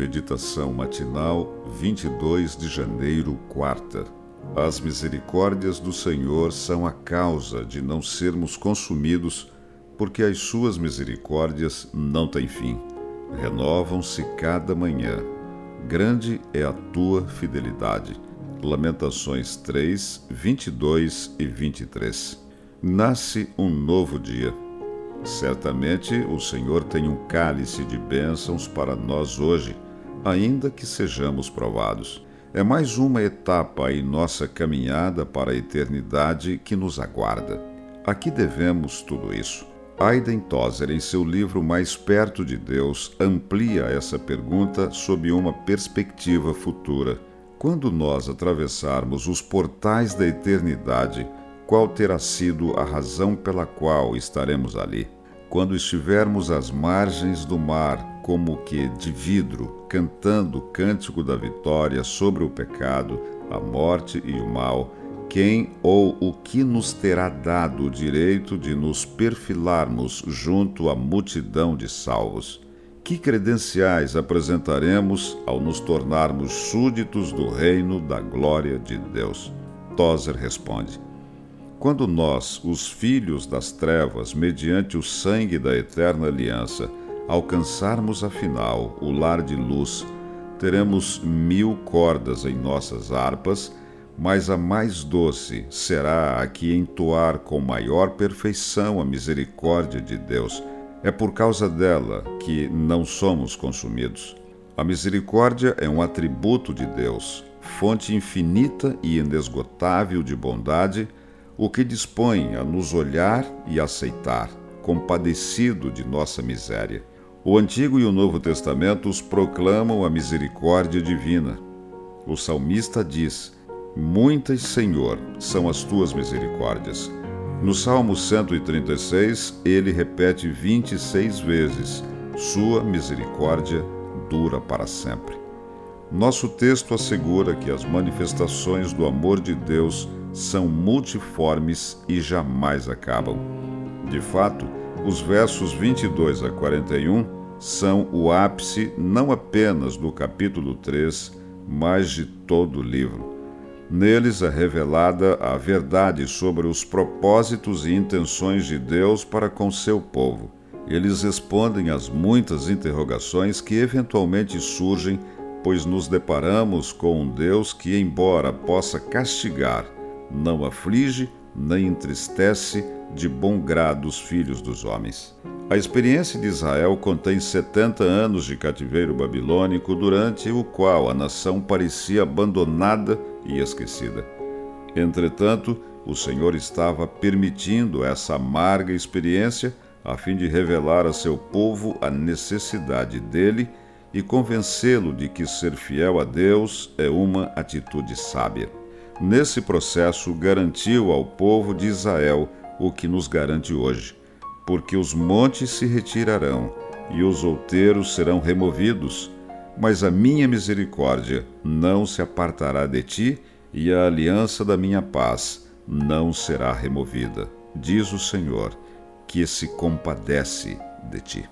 Meditação matinal, 22 de janeiro, quarta. As misericórdias do Senhor são a causa de não sermos consumidos, porque as suas misericórdias não têm fim. Renovam-se cada manhã. Grande é a tua fidelidade. Lamentações 3, 22 e 23. Nasce um novo dia. Certamente o Senhor tem um cálice de bênçãos para nós hoje, ainda que sejamos provados. É mais uma etapa em nossa caminhada para a eternidade que nos aguarda. Aqui devemos tudo isso. Aiden Tozer, em seu livro Mais Perto de Deus, amplia essa pergunta sob uma perspectiva futura. Quando nós atravessarmos os portais da eternidade, qual terá sido a razão pela qual estaremos ali. Quando estivermos às margens do mar, como que de vidro, cantando o cântico da vitória sobre o pecado, a morte e o mal, quem ou o que nos terá dado o direito de nos perfilarmos junto à multidão de salvos? Que credenciais apresentaremos ao nos tornarmos súditos do reino da glória de Deus? Tozer responde: quando nós, os filhos das trevas, mediante o sangue da eterna aliança, alcançarmos afinal o lar de luz, teremos mil cordas em nossas harpas, mas a mais doce será a que entoar com maior perfeição a misericórdia de Deus. É por causa dela que não somos consumidos. A misericórdia é um atributo de Deus, fonte infinita e inesgotável de bondade o que dispõe a nos olhar e aceitar, compadecido de nossa miséria. O Antigo e o Novo Testamentos proclamam a misericórdia divina. O salmista diz: Muitas, Senhor, são as tuas misericórdias. No Salmo 136, ele repete 26 vezes: Sua misericórdia dura para sempre. Nosso texto assegura que as manifestações do amor de Deus são multiformes e jamais acabam. De fato, os versos 22 a 41 são o ápice não apenas do capítulo 3, mas de todo o livro. Neles é revelada a verdade sobre os propósitos e intenções de Deus para com seu povo. Eles respondem às muitas interrogações que eventualmente surgem, pois nos deparamos com um Deus que, embora possa castigar, não aflige nem entristece de bom grado os filhos dos homens. A experiência de Israel contém 70 anos de cativeiro babilônico, durante o qual a nação parecia abandonada e esquecida. Entretanto, o Senhor estava permitindo essa amarga experiência a fim de revelar a seu povo a necessidade dele e convencê-lo de que ser fiel a Deus é uma atitude sábia. Nesse processo, garantiu ao povo de Israel o que nos garante hoje: porque os montes se retirarão e os outeiros serão removidos, mas a minha misericórdia não se apartará de ti e a aliança da minha paz não será removida, diz o Senhor, que se compadece de ti.